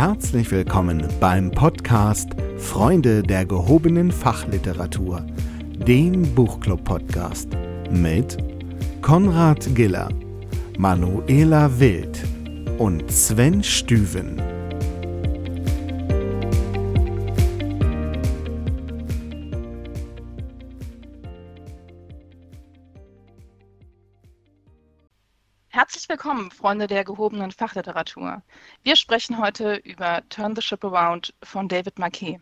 Herzlich willkommen beim Podcast Freunde der gehobenen Fachliteratur, dem Buchclub-Podcast mit Konrad Giller, Manuela Wild und Sven Stüven. Freunde der gehobenen Fachliteratur. Wir sprechen heute über Turn the Ship Around von David Marquet.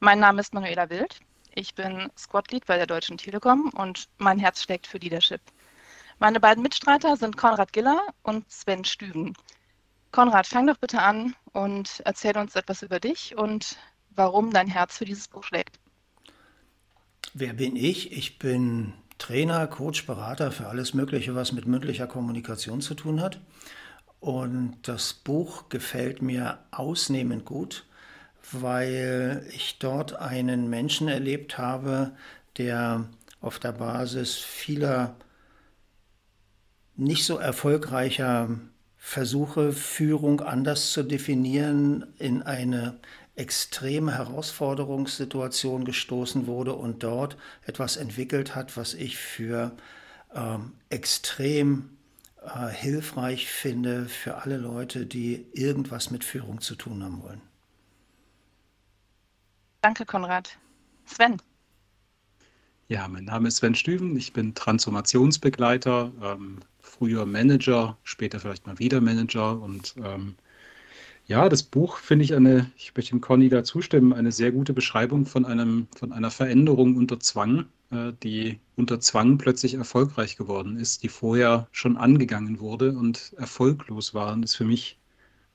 Mein Name ist Manuela Wild. Ich bin Squad Lead bei der Deutschen Telekom und mein Herz schlägt für Leadership. Meine beiden Mitstreiter sind Konrad Giller und Sven Stüben. Konrad, fang doch bitte an und erzähl uns etwas über dich und warum dein Herz für dieses Buch schlägt. Wer bin ich? Ich bin Trainer, Coach, Berater für alles Mögliche, was mit mündlicher Kommunikation zu tun hat. Und das Buch gefällt mir ausnehmend gut, weil ich dort einen Menschen erlebt habe, der auf der Basis vieler nicht so erfolgreicher Versuche, Führung anders zu definieren, in eine extreme Herausforderungssituation gestoßen wurde und dort etwas entwickelt hat, was ich für ähm, extrem äh, hilfreich finde für alle Leute, die irgendwas mit Führung zu tun haben wollen. Danke, Konrad. Sven. Ja, mein Name ist Sven Stüven. Ich bin Transformationsbegleiter, ähm, früher Manager, später vielleicht mal wieder Manager und ähm, ja, das Buch finde ich eine, ich möchte dem Conny da zustimmen, eine sehr gute Beschreibung von einem, von einer Veränderung unter Zwang, äh, die unter Zwang plötzlich erfolgreich geworden ist, die vorher schon angegangen wurde und erfolglos war. Und das ist für mich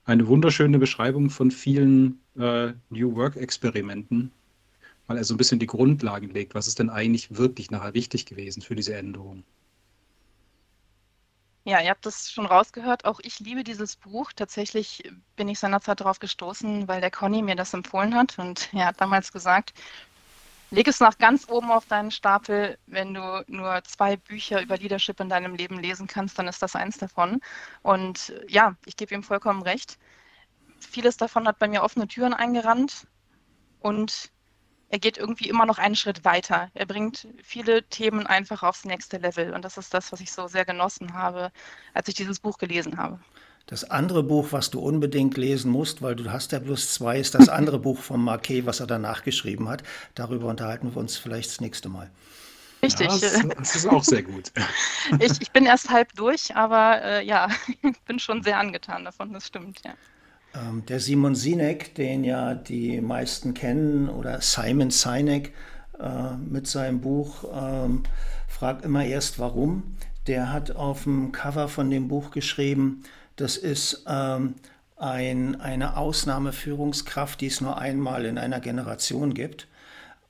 eine wunderschöne Beschreibung von vielen äh, New Work-Experimenten, weil er so ein bisschen die Grundlagen legt. Was ist denn eigentlich wirklich nachher wichtig gewesen für diese Änderung? Ja, ihr habt das schon rausgehört. Auch ich liebe dieses Buch. Tatsächlich bin ich seinerzeit darauf gestoßen, weil der Conny mir das empfohlen hat. Und er hat damals gesagt, leg es nach ganz oben auf deinen Stapel. Wenn du nur zwei Bücher über Leadership in deinem Leben lesen kannst, dann ist das eins davon. Und ja, ich gebe ihm vollkommen recht. Vieles davon hat bei mir offene Türen eingerannt. Und er geht irgendwie immer noch einen Schritt weiter. Er bringt viele Themen einfach aufs nächste Level. Und das ist das, was ich so sehr genossen habe, als ich dieses Buch gelesen habe. Das andere Buch, was du unbedingt lesen musst, weil du hast ja bloß zwei, ist das andere Buch von Marquet, was er danach geschrieben hat. Darüber unterhalten wir uns vielleicht das nächste Mal. Richtig. Ja, das, das, ist auch sehr gut. ich, ich bin erst halb durch, aber äh, ja, ich bin schon sehr angetan davon, das stimmt, ja. Ähm, der Simon Sinek, den ja die meisten kennen, oder Simon Sinek äh, mit seinem Buch ähm, Frag immer erst warum. Der hat auf dem Cover von dem Buch geschrieben, das ist ähm, ein, eine Ausnahmeführungskraft, die es nur einmal in einer Generation gibt.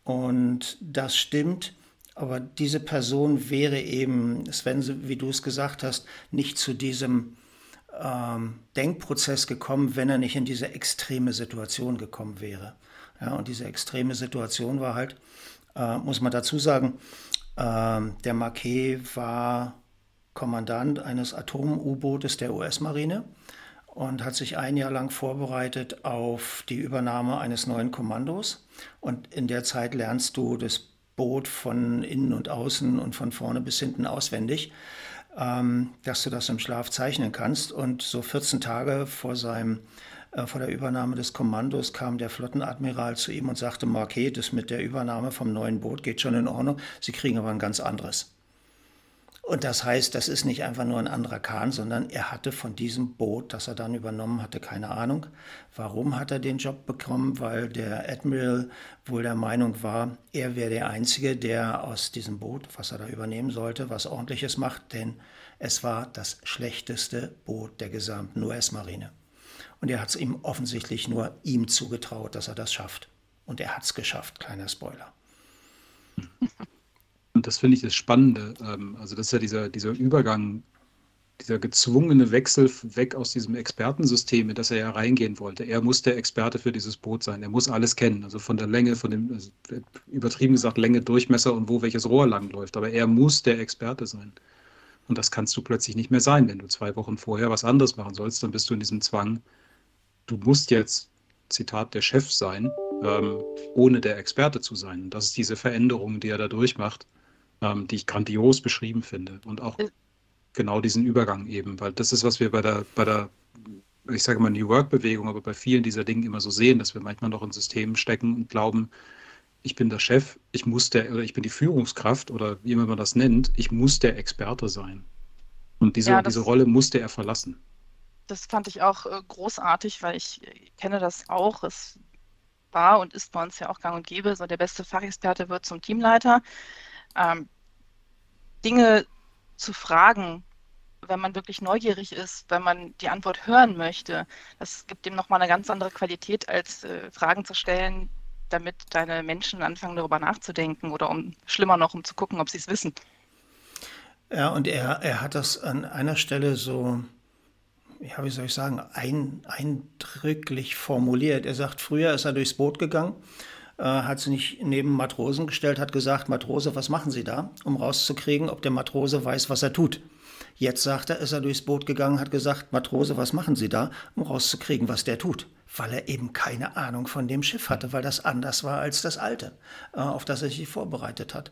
Und das stimmt. Aber diese Person wäre eben, Sven, wie du es gesagt hast, nicht zu diesem ähm, Denkprozess gekommen, wenn er nicht in diese extreme Situation gekommen wäre. Ja, und diese extreme Situation war halt, äh, muss man dazu sagen, äh, der Marquet war Kommandant eines Atom-U-Bootes der US-Marine und hat sich ein Jahr lang vorbereitet auf die Übernahme eines neuen Kommandos. Und in der Zeit lernst du das Boot von innen und außen und von vorne bis hinten auswendig ähm, dass du das im Schlaf zeichnen kannst. Und so 14 Tage vor seinem äh, vor der Übernahme des Kommandos kam der Flottenadmiral zu ihm und sagte, Marquet, das mit der Übernahme vom neuen Boot geht schon in Ordnung, Sie kriegen aber ein ganz anderes. Und das heißt, das ist nicht einfach nur ein anderer Kahn, sondern er hatte von diesem Boot, das er dann übernommen hatte, keine Ahnung. Warum hat er den Job bekommen? Weil der Admiral wohl der Meinung war, er wäre der Einzige, der aus diesem Boot, was er da übernehmen sollte, was ordentliches macht, denn es war das schlechteste Boot der gesamten US-Marine. Und er hat es ihm offensichtlich nur ihm zugetraut, dass er das schafft. Und er hat es geschafft, kleiner Spoiler. Und das finde ich das Spannende. Ähm, also das ist ja dieser, dieser Übergang, dieser gezwungene Wechsel weg aus diesem Expertensystem, in das er ja reingehen wollte. Er muss der Experte für dieses Boot sein. Er muss alles kennen. Also von der Länge, von dem, also übertrieben gesagt, Länge, Durchmesser und wo welches Rohr langläuft. Aber er muss der Experte sein. Und das kannst du plötzlich nicht mehr sein. Wenn du zwei Wochen vorher was anderes machen sollst, dann bist du in diesem Zwang, du musst jetzt, Zitat, der Chef sein, ähm, ohne der Experte zu sein. Und das ist diese Veränderung, die er da durchmacht, ähm, die ich grandios beschrieben finde. Und auch genau diesen Übergang eben, weil das ist, was wir bei der, bei der ich sage mal New Work-Bewegung, aber bei vielen dieser Dinge immer so sehen, dass wir manchmal noch in Systemen stecken und glauben, ich bin der Chef, ich muss der, oder ich bin die Führungskraft oder wie immer man das nennt, ich muss der Experte sein. Und diese, ja, diese Rolle musste er verlassen. Das fand ich auch äh, großartig, weil ich äh, kenne das auch. Es war und ist bei uns ja auch gang und gäbe. So der beste Fachexperte wird zum Teamleiter. Ähm, Dinge zu fragen, wenn man wirklich neugierig ist, wenn man die Antwort hören möchte, das gibt dem nochmal eine ganz andere Qualität, als äh, Fragen zu stellen, damit deine Menschen anfangen, darüber nachzudenken oder um schlimmer noch, um zu gucken, ob sie es wissen. Ja, und er, er hat das an einer Stelle so, ja, wie soll ich sagen, ein, eindrücklich formuliert. Er sagt, früher ist er durchs Boot gegangen, hat sich nicht neben Matrosen gestellt, hat gesagt, Matrose, was machen Sie da? Um rauszukriegen, ob der Matrose weiß, was er tut. Jetzt sagt er, ist er durchs Boot gegangen, hat gesagt, Matrose, was machen Sie da? Um rauszukriegen, was der tut. Weil er eben keine Ahnung von dem Schiff hatte, weil das anders war als das alte, äh, auf das er sich vorbereitet hat.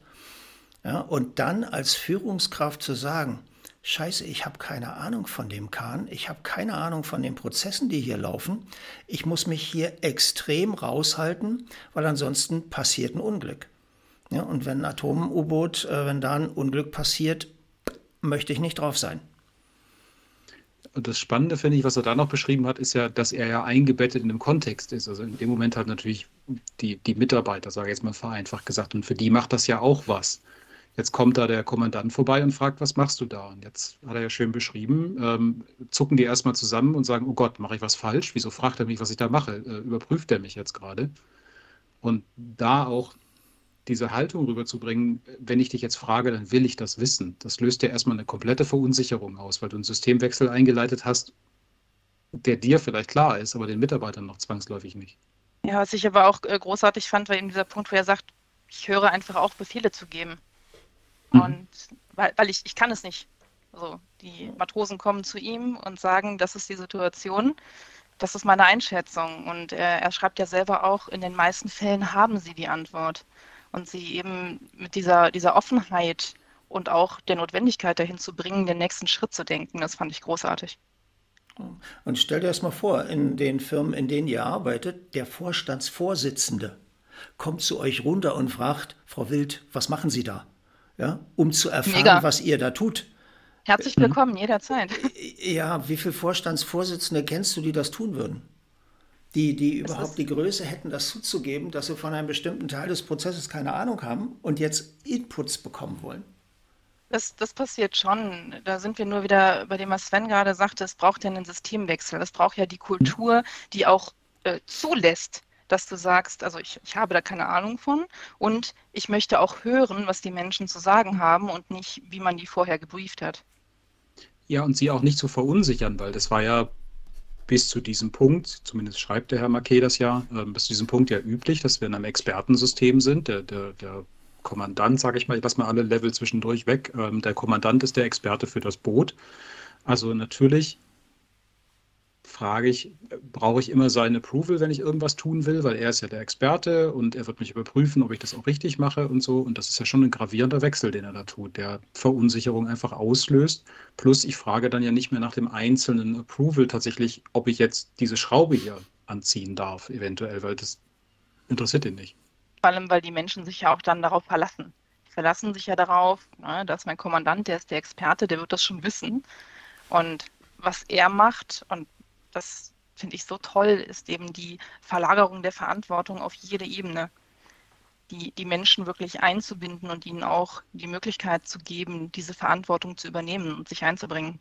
Ja, und dann als Führungskraft zu sagen, Scheiße, ich habe keine Ahnung von dem Kahn, ich habe keine Ahnung von den Prozessen, die hier laufen. Ich muss mich hier extrem raushalten, weil ansonsten passiert ein Unglück. Ja, und wenn ein Atom-U-Boot, äh, wenn da ein Unglück passiert, möchte ich nicht drauf sein. Und das Spannende, finde ich, was er da noch beschrieben hat, ist ja, dass er ja eingebettet in einem Kontext ist. Also in dem Moment hat natürlich die, die Mitarbeiter, sage ich jetzt mal vereinfacht gesagt, und für die macht das ja auch was. Jetzt kommt da der Kommandant vorbei und fragt, was machst du da? Und jetzt hat er ja schön beschrieben, ähm, zucken die erstmal zusammen und sagen, oh Gott, mache ich was falsch? Wieso fragt er mich, was ich da mache? Äh, überprüft er mich jetzt gerade? Und da auch diese Haltung rüberzubringen, wenn ich dich jetzt frage, dann will ich das wissen. Das löst ja erstmal eine komplette Verunsicherung aus, weil du einen Systemwechsel eingeleitet hast, der dir vielleicht klar ist, aber den Mitarbeitern noch zwangsläufig nicht. Ja, was ich aber auch äh, großartig fand, war eben dieser Punkt, wo er sagt, ich höre einfach auf, Befehle zu geben. Mhm. Und weil, weil ich, ich kann es nicht. Also die Matrosen kommen zu ihm und sagen, das ist die Situation, das ist meine Einschätzung. Und er, er schreibt ja selber auch, in den meisten Fällen haben sie die Antwort. Und sie eben mit dieser, dieser Offenheit und auch der Notwendigkeit dahin zu bringen, den nächsten Schritt zu denken, das fand ich großartig. Und stell dir das mal vor, in den Firmen, in denen ihr arbeitet, der Vorstandsvorsitzende kommt zu euch runter und fragt, Frau Wild, was machen Sie da? Ja, um zu erfahren, Mega. was ihr da tut. Herzlich willkommen, jederzeit. Ja, wie viele Vorstandsvorsitzende kennst du, die das tun würden? Die, die überhaupt die Größe hätten, das zuzugeben, dass sie von einem bestimmten Teil des Prozesses keine Ahnung haben und jetzt Inputs bekommen wollen. Das, das passiert schon. Da sind wir nur wieder bei dem, was Sven gerade sagte, es braucht ja einen Systemwechsel. Es braucht ja die Kultur, die auch äh, zulässt, dass du sagst, also ich, ich habe da keine Ahnung von und ich möchte auch hören, was die Menschen zu sagen haben und nicht, wie man die vorher gebrieft hat. Ja, und sie auch nicht zu verunsichern, weil das war ja bis zu diesem Punkt, zumindest schreibt der Herr Marquet das ja, äh, bis zu diesem Punkt ja üblich, dass wir in einem Expertensystem sind. Der, der, der Kommandant, sage ich mal, ich lasse mal alle Level zwischendurch weg. Ähm, der Kommandant ist der Experte für das Boot. Also natürlich frage ich, brauche ich immer sein Approval, wenn ich irgendwas tun will, weil er ist ja der Experte und er wird mich überprüfen, ob ich das auch richtig mache und so. Und das ist ja schon ein gravierender Wechsel, den er da tut, der Verunsicherung einfach auslöst. Plus ich frage dann ja nicht mehr nach dem einzelnen Approval tatsächlich, ob ich jetzt diese Schraube hier anziehen darf, eventuell, weil das interessiert ihn nicht. Vor allem, weil die Menschen sich ja auch dann darauf verlassen. Die verlassen sich ja darauf, ne, dass mein Kommandant, der ist der Experte, der wird das schon wissen. Und was er macht und das finde ich so toll, ist eben die Verlagerung der Verantwortung auf jede Ebene. Die, die Menschen wirklich einzubinden und ihnen auch die Möglichkeit zu geben, diese Verantwortung zu übernehmen und sich einzubringen.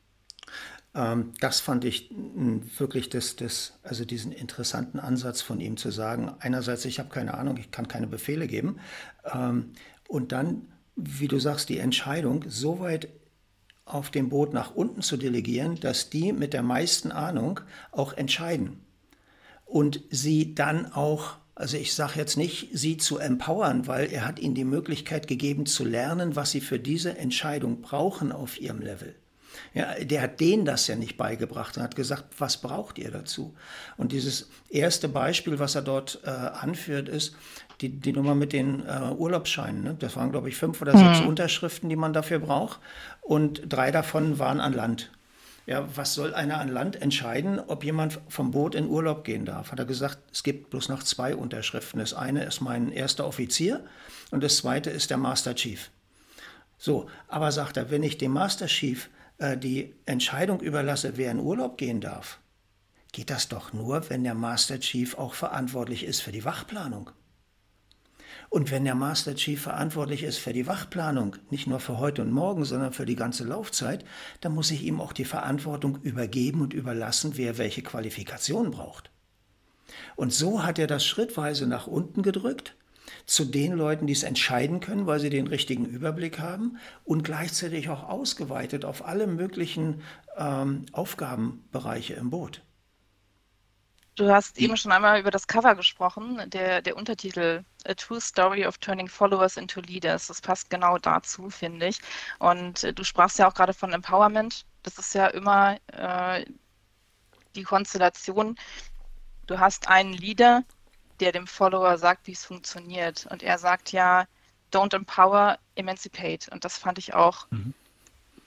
Ähm, das fand ich wirklich das, das, also diesen interessanten Ansatz von ihm zu sagen, einerseits, ich habe keine Ahnung, ich kann keine Befehle geben. Ähm, und dann, wie du sagst, die Entscheidung so weit auf dem Boot nach unten zu delegieren, dass die mit der meisten Ahnung auch entscheiden. Und sie dann auch, also ich sage jetzt nicht, sie zu empowern, weil er hat ihnen die Möglichkeit gegeben zu lernen, was sie für diese Entscheidung brauchen auf ihrem Level. Ja, der hat denen das ja nicht beigebracht und hat gesagt, was braucht ihr dazu? Und dieses erste Beispiel, was er dort äh, anführt, ist die, die Nummer mit den äh, Urlaubsscheinen. Ne? Das waren, glaube ich, fünf oder sechs mhm. Unterschriften, die man dafür braucht. Und drei davon waren an Land. Ja, was soll einer an Land entscheiden, ob jemand vom Boot in Urlaub gehen darf? Hat er gesagt, es gibt bloß noch zwei Unterschriften. Das eine ist mein erster Offizier und das zweite ist der Master Chief. So, aber sagt er, wenn ich dem Master Chief äh, die Entscheidung überlasse, wer in Urlaub gehen darf, geht das doch nur, wenn der Master Chief auch verantwortlich ist für die Wachplanung. Und wenn der Master Chief verantwortlich ist für die Wachplanung, nicht nur für heute und morgen, sondern für die ganze Laufzeit, dann muss ich ihm auch die Verantwortung übergeben und überlassen, wer welche Qualifikation braucht. Und so hat er das schrittweise nach unten gedrückt zu den Leuten, die es entscheiden können, weil sie den richtigen Überblick haben und gleichzeitig auch ausgeweitet auf alle möglichen ähm, Aufgabenbereiche im Boot. Du hast eben schon einmal über das Cover gesprochen, der, der Untertitel A True Story of Turning Followers into Leaders. Das passt genau dazu, finde ich. Und äh, du sprachst ja auch gerade von Empowerment. Das ist ja immer äh, die Konstellation. Du hast einen Leader, der dem Follower sagt, wie es funktioniert. Und er sagt ja, don't empower, emancipate. Und das fand ich auch mhm.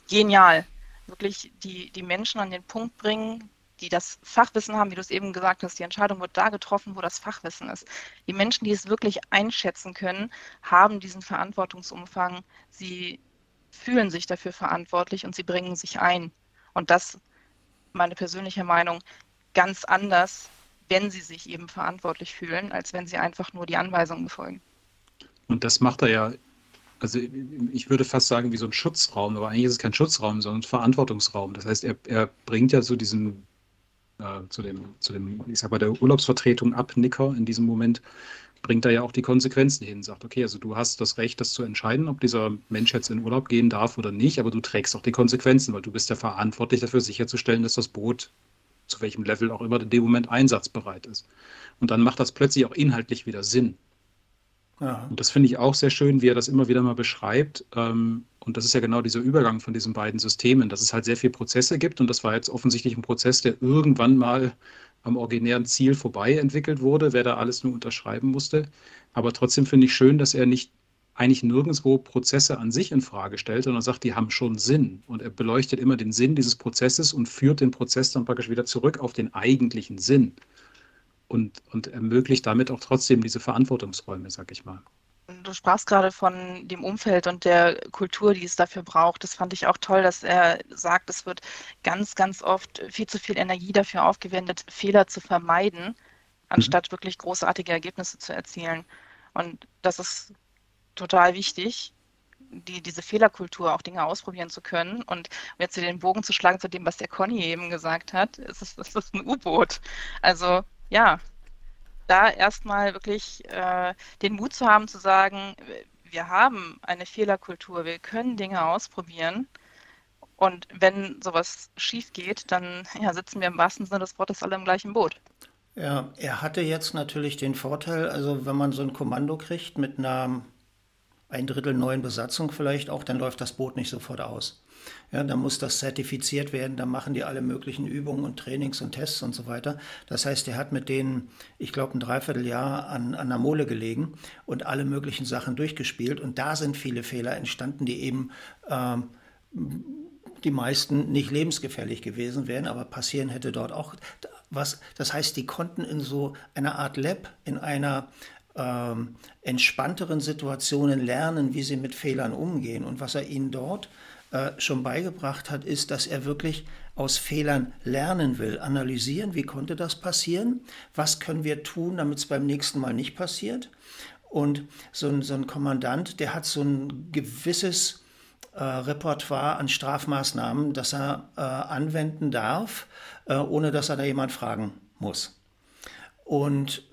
genial. Wirklich die, die Menschen an den Punkt bringen, die das Fachwissen haben, wie du es eben gesagt hast, die Entscheidung wird da getroffen, wo das Fachwissen ist. Die Menschen, die es wirklich einschätzen können, haben diesen Verantwortungsumfang. Sie fühlen sich dafür verantwortlich und sie bringen sich ein. Und das, meine persönliche Meinung, ganz anders wenn sie sich eben verantwortlich fühlen, als wenn sie einfach nur die Anweisungen befolgen. Und das macht er ja, also ich würde fast sagen, wie so ein Schutzraum, aber eigentlich ist es kein Schutzraum, sondern ein Verantwortungsraum. Das heißt, er, er bringt ja so diesen, äh, zu dem, zu dem, ich sag mal, der Urlaubsvertretung ab, Nicker in diesem Moment, bringt er ja auch die Konsequenzen hin, sagt, okay, also du hast das Recht, das zu entscheiden, ob dieser Mensch jetzt in Urlaub gehen darf oder nicht, aber du trägst auch die Konsequenzen, weil du bist ja verantwortlich dafür sicherzustellen, dass das Boot zu welchem Level auch immer in dem Moment einsatzbereit ist. Und dann macht das plötzlich auch inhaltlich wieder Sinn. Ja. Und das finde ich auch sehr schön, wie er das immer wieder mal beschreibt. Ähm, und das ist ja genau dieser Übergang von diesen beiden Systemen, dass es halt sehr viele Prozesse gibt. Und das war jetzt offensichtlich ein Prozess, der irgendwann mal am originären Ziel vorbei entwickelt wurde, wer da alles nur unterschreiben musste. Aber trotzdem finde ich schön, dass er nicht eigentlich nirgendwo Prozesse an sich in Frage stellt, sondern sagt, die haben schon Sinn. Und er beleuchtet immer den Sinn dieses Prozesses und führt den Prozess dann praktisch wieder zurück auf den eigentlichen Sinn. Und, und ermöglicht damit auch trotzdem diese Verantwortungsräume, sag ich mal. Du sprachst gerade von dem Umfeld und der Kultur, die es dafür braucht. Das fand ich auch toll, dass er sagt, es wird ganz, ganz oft viel zu viel Energie dafür aufgewendet, Fehler zu vermeiden, anstatt mhm. wirklich großartige Ergebnisse zu erzielen. Und das ist total wichtig, die, diese Fehlerkultur auch Dinge ausprobieren zu können. Und jetzt hier den Bogen zu schlagen zu dem, was der Conny eben gesagt hat, ist es ist, ist ein U-Boot. Also ja, da erstmal wirklich äh, den Mut zu haben, zu sagen, wir haben eine Fehlerkultur, wir können Dinge ausprobieren. Und wenn sowas schief geht, dann ja, sitzen wir im wahrsten Sinne des Wortes alle im gleichen Boot. Ja, er hatte jetzt natürlich den Vorteil, also wenn man so ein Kommando kriegt mit einer ein Drittel neuen Besatzung vielleicht auch, dann läuft das Boot nicht sofort aus. Ja, dann muss das zertifiziert werden, dann machen die alle möglichen Übungen und Trainings und Tests und so weiter. Das heißt, er hat mit denen, ich glaube, ein Dreivierteljahr an, an der Mole gelegen und alle möglichen Sachen durchgespielt. Und da sind viele Fehler entstanden, die eben äh, die meisten nicht lebensgefährlich gewesen wären, aber passieren hätte dort auch was. Das heißt, die konnten in so einer Art Lab, in einer ähm, entspannteren Situationen lernen, wie sie mit Fehlern umgehen. Und was er ihnen dort äh, schon beigebracht hat, ist, dass er wirklich aus Fehlern lernen will, analysieren, wie konnte das passieren, was können wir tun, damit es beim nächsten Mal nicht passiert. Und so ein, so ein Kommandant, der hat so ein gewisses äh, Repertoire an Strafmaßnahmen, das er äh, anwenden darf, äh, ohne dass er da jemand fragen muss. Und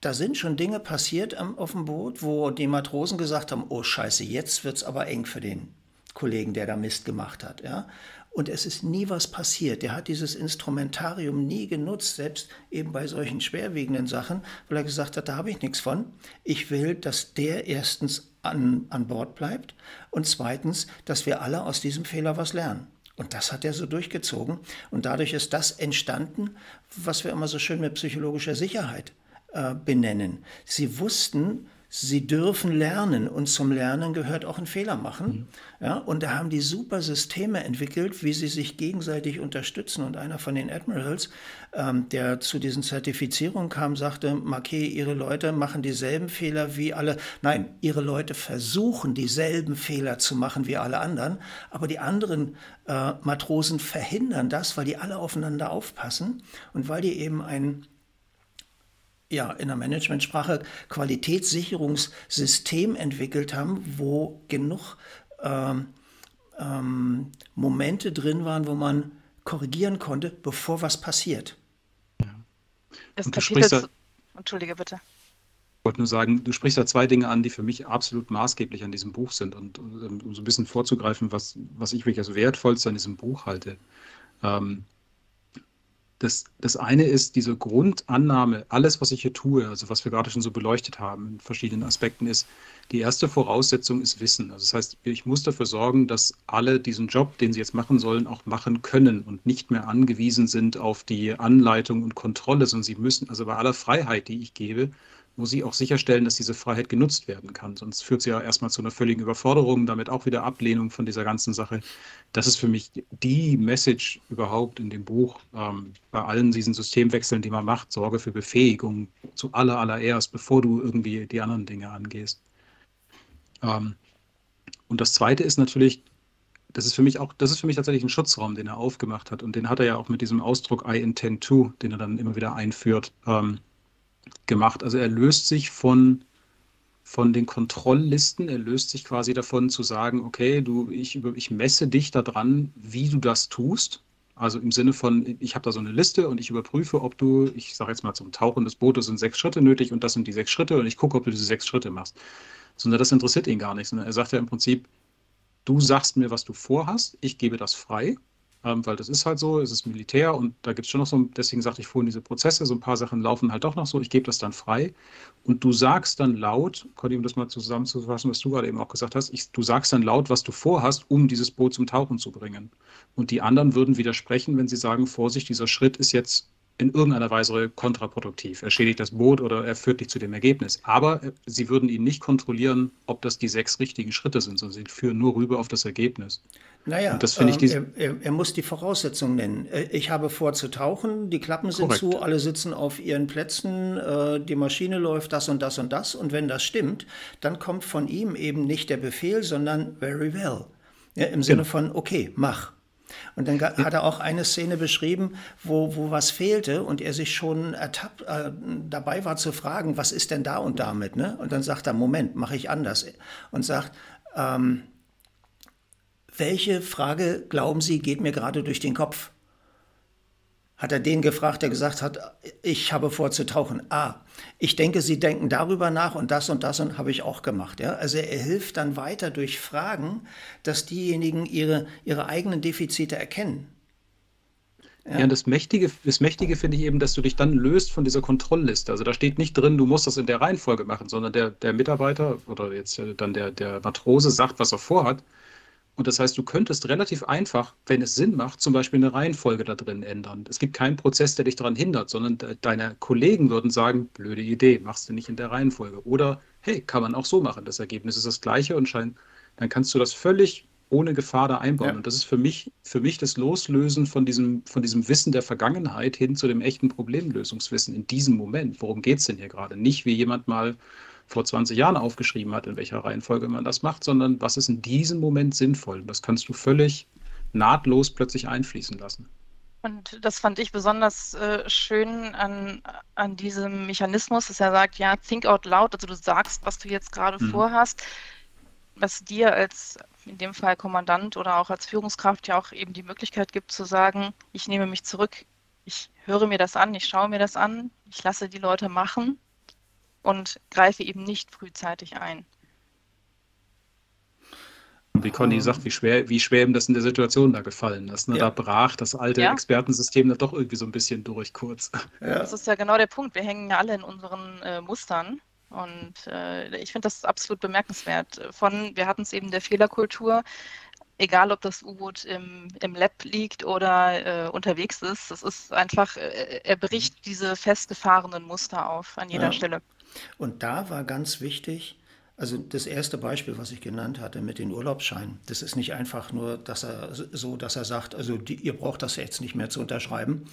da sind schon Dinge passiert auf dem Boot, wo die Matrosen gesagt haben, oh scheiße, jetzt wird es aber eng für den Kollegen, der da Mist gemacht hat. Ja? Und es ist nie was passiert. Der hat dieses Instrumentarium nie genutzt, selbst eben bei solchen schwerwiegenden Sachen, weil er gesagt hat, da habe ich nichts von. Ich will, dass der erstens an, an Bord bleibt und zweitens, dass wir alle aus diesem Fehler was lernen. Und das hat er so durchgezogen. Und dadurch ist das entstanden, was wir immer so schön mit psychologischer Sicherheit äh, benennen. Sie wussten, sie dürfen lernen und zum Lernen gehört auch ein Fehler machen. Mhm. Ja, und da haben die super Systeme entwickelt, wie sie sich gegenseitig unterstützen. Und einer von den Admirals, ähm, der zu diesen Zertifizierungen kam, sagte, Marquet, Ihre Leute machen dieselben Fehler wie alle. Nein, Ihre Leute versuchen dieselben Fehler zu machen wie alle anderen, aber die anderen äh, Matrosen verhindern das, weil die alle aufeinander aufpassen und weil die eben ein ja, in der Managementsprache Qualitätssicherungssystem entwickelt haben, wo genug ähm, ähm, Momente drin waren, wo man korrigieren konnte, bevor was passiert. Ja. Das Kapitel, da, Entschuldige bitte. Ich wollte nur sagen, du sprichst da zwei Dinge an, die für mich absolut maßgeblich an diesem Buch sind. Und, um so ein bisschen vorzugreifen, was, was ich wirklich als wertvollste an diesem Buch halte. Ähm, das, das eine ist diese Grundannahme, alles, was ich hier tue, also was wir gerade schon so beleuchtet haben in verschiedenen Aspekten, ist, die erste Voraussetzung ist Wissen. Also das heißt, ich muss dafür sorgen, dass alle diesen Job, den sie jetzt machen sollen, auch machen können und nicht mehr angewiesen sind auf die Anleitung und Kontrolle, sondern sie müssen, also bei aller Freiheit, die ich gebe, muss ich auch sicherstellen, dass diese Freiheit genutzt werden kann. Sonst führt sie ja erstmal zu einer völligen Überforderung, damit auch wieder Ablehnung von dieser ganzen Sache. Das ist für mich die Message überhaupt in dem Buch. Ähm, bei allen diesen Systemwechseln, die man macht, sorge für Befähigung zu aller, allererst, bevor du irgendwie die anderen Dinge angehst. Ähm, und das Zweite ist natürlich, das ist für mich auch, das ist für mich tatsächlich ein Schutzraum, den er aufgemacht hat. Und den hat er ja auch mit diesem Ausdruck I intend to, den er dann immer wieder einführt. Ähm, gemacht. Also er löst sich von, von den Kontrolllisten, er löst sich quasi davon zu sagen, okay, du, ich, ich messe dich daran, wie du das tust. Also im Sinne von, ich habe da so eine Liste und ich überprüfe, ob du, ich sage jetzt mal zum Tauchen des Bootes sind sechs Schritte nötig und das sind die sechs Schritte und ich gucke, ob du diese sechs Schritte machst. Sondern das interessiert ihn gar nicht, sondern er sagt ja im Prinzip, du sagst mir, was du vorhast, ich gebe das frei ähm, weil das ist halt so, es ist Militär und da gibt es schon noch so, deswegen sagte ich vorhin, diese Prozesse, so ein paar Sachen laufen halt doch noch so, ich gebe das dann frei und du sagst dann laut, Conny, um das mal zusammenzufassen, was du gerade eben auch gesagt hast, ich, du sagst dann laut, was du vorhast, um dieses Boot zum Tauchen zu bringen. Und die anderen würden widersprechen, wenn sie sagen, Vorsicht, dieser Schritt ist jetzt in irgendeiner Weise kontraproduktiv. Er schädigt das Boot oder er führt dich zu dem Ergebnis. Aber äh, sie würden ihn nicht kontrollieren, ob das die sechs richtigen Schritte sind, sondern sie führen nur rüber auf das Ergebnis. Naja, und das finde ich ähm, er, er, muss die Voraussetzungen nennen. Äh, ich habe vor zu tauchen, die Klappen sind Korrekt. zu, alle sitzen auf ihren Plätzen, äh, die Maschine läuft das und das und das. Und wenn das stimmt, dann kommt von ihm eben nicht der Befehl, sondern very well. Ja, Im Sinne genau. von, okay, mach. Und dann hat er auch eine Szene beschrieben, wo, wo was fehlte und er sich schon ertappt, äh, dabei war zu fragen, was ist denn da und damit? Ne? Und dann sagt er, Moment, mache ich anders. Und sagt, ähm, welche Frage, glauben Sie, geht mir gerade durch den Kopf? Hat er den gefragt, der gesagt hat, ich habe vor zu tauchen. Ah, ich denke, Sie denken darüber nach und das und das und habe ich auch gemacht. Ja? Also er hilft dann weiter durch Fragen, dass diejenigen ihre, ihre eigenen Defizite erkennen. Ja, das Mächtige, das Mächtige finde ich eben, dass du dich dann löst von dieser Kontrollliste. Also da steht nicht drin, du musst das in der Reihenfolge machen, sondern der, der Mitarbeiter oder jetzt dann der, der Matrose sagt, was er vorhat. Und das heißt, du könntest relativ einfach, wenn es Sinn macht, zum Beispiel eine Reihenfolge da drin ändern. Es gibt keinen Prozess, der dich daran hindert, sondern de deine Kollegen würden sagen, blöde Idee, machst du nicht in der Reihenfolge. Oder, hey, kann man auch so machen. Das Ergebnis ist das gleiche und scheint, dann kannst du das völlig ohne Gefahr da einbauen. Ja. Und das ist für mich, für mich das Loslösen von diesem, von diesem Wissen der Vergangenheit hin zu dem echten Problemlösungswissen in diesem Moment. Worum geht es denn hier gerade? Nicht, wie jemand mal vor 20 Jahren aufgeschrieben hat, in welcher Reihenfolge man das macht, sondern was ist in diesem Moment sinnvoll. Das kannst du völlig nahtlos plötzlich einfließen lassen. Und das fand ich besonders äh, schön an, an diesem Mechanismus, dass er sagt, ja, think out loud, also du sagst, was du jetzt gerade mhm. vorhast, was dir als in dem Fall Kommandant oder auch als Führungskraft ja auch eben die Möglichkeit gibt zu sagen, ich nehme mich zurück, ich höre mir das an, ich schaue mir das an, ich lasse die Leute machen und greife eben nicht frühzeitig ein. Wie Conny sagt, wie schwer, wie schwer ihm das in der Situation da gefallen ist. Ne? Ja. Da brach das alte ja. Expertensystem da doch irgendwie so ein bisschen durch kurz. Ja. Das ist ja genau der Punkt. Wir hängen ja alle in unseren äh, Mustern. Und äh, ich finde das absolut bemerkenswert. Von, wir hatten es eben der Fehlerkultur, egal ob das U-Boot im, im Lab liegt oder äh, unterwegs ist. Das ist einfach, äh, er bricht diese festgefahrenen Muster auf an jeder ja. Stelle. Und da war ganz wichtig, also das erste Beispiel, was ich genannt hatte mit den Urlaubsscheinen, das ist nicht einfach nur, dass er so, dass er sagt, also die, ihr braucht das jetzt nicht mehr zu unterschreiben,